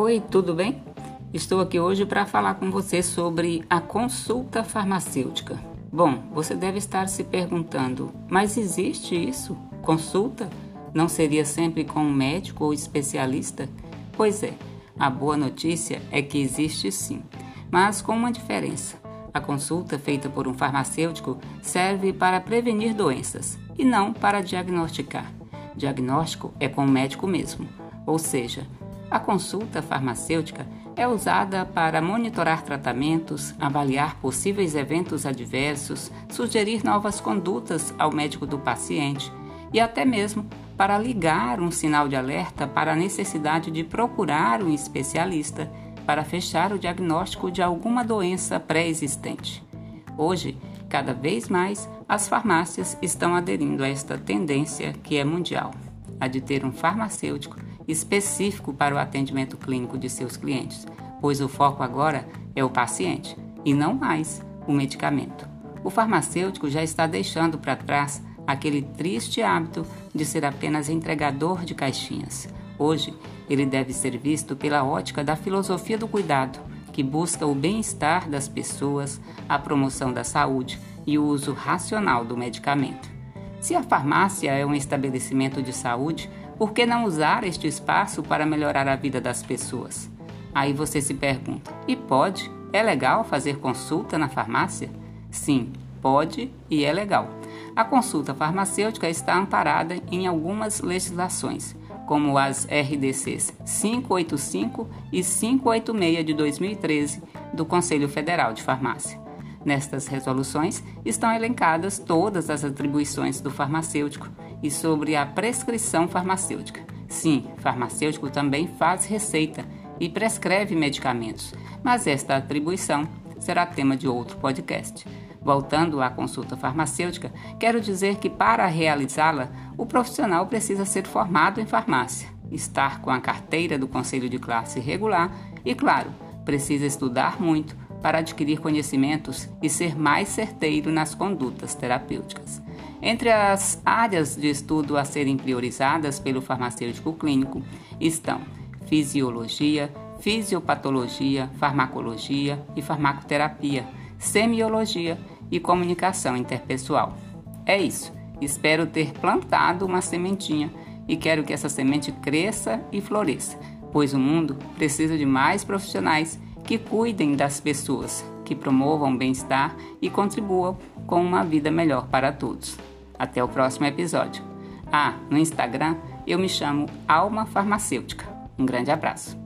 Oi, tudo bem? Estou aqui hoje para falar com você sobre a consulta farmacêutica. Bom, você deve estar se perguntando, mas existe isso? Consulta? Não seria sempre com um médico ou especialista? Pois é, a boa notícia é que existe sim, mas com uma diferença. A consulta feita por um farmacêutico serve para prevenir doenças e não para diagnosticar. Diagnóstico é com o médico mesmo, ou seja, a consulta farmacêutica é usada para monitorar tratamentos, avaliar possíveis eventos adversos, sugerir novas condutas ao médico do paciente e até mesmo para ligar um sinal de alerta para a necessidade de procurar um especialista para fechar o diagnóstico de alguma doença pré-existente. Hoje, cada vez mais, as farmácias estão aderindo a esta tendência que é mundial, a de ter um farmacêutico específico para o atendimento clínico de seus clientes, pois o foco agora é o paciente e não mais o medicamento. O farmacêutico já está deixando para trás aquele triste hábito de ser apenas entregador de caixinhas. Hoje, ele deve ser visto pela ótica da filosofia do cuidado, que busca o bem-estar das pessoas, a promoção da saúde e o uso racional do medicamento. Se a farmácia é um estabelecimento de saúde, por que não usar este espaço para melhorar a vida das pessoas? Aí você se pergunta: e pode? É legal fazer consulta na farmácia? Sim, pode e é legal. A consulta farmacêutica está amparada em algumas legislações, como as RDCs 585 e 586 de 2013 do Conselho Federal de Farmácia. Nestas resoluções estão elencadas todas as atribuições do farmacêutico e sobre a prescrição farmacêutica. Sim, farmacêutico também faz receita e prescreve medicamentos, mas esta atribuição será tema de outro podcast. Voltando à consulta farmacêutica, quero dizer que para realizá-la, o profissional precisa ser formado em farmácia, estar com a carteira do Conselho de Classe regular e, claro, precisa estudar muito para adquirir conhecimentos e ser mais certeiro nas condutas terapêuticas. Entre as áreas de estudo a serem priorizadas pelo farmacêutico clínico estão fisiologia, fisiopatologia, farmacologia e farmacoterapia, semiologia e comunicação interpessoal. É isso. Espero ter plantado uma sementinha e quero que essa semente cresça e floresça, pois o mundo precisa de mais profissionais que cuidem das pessoas, que promovam bem-estar e contribuam com uma vida melhor para todos. Até o próximo episódio. Ah, no Instagram eu me chamo Alma Farmacêutica. Um grande abraço.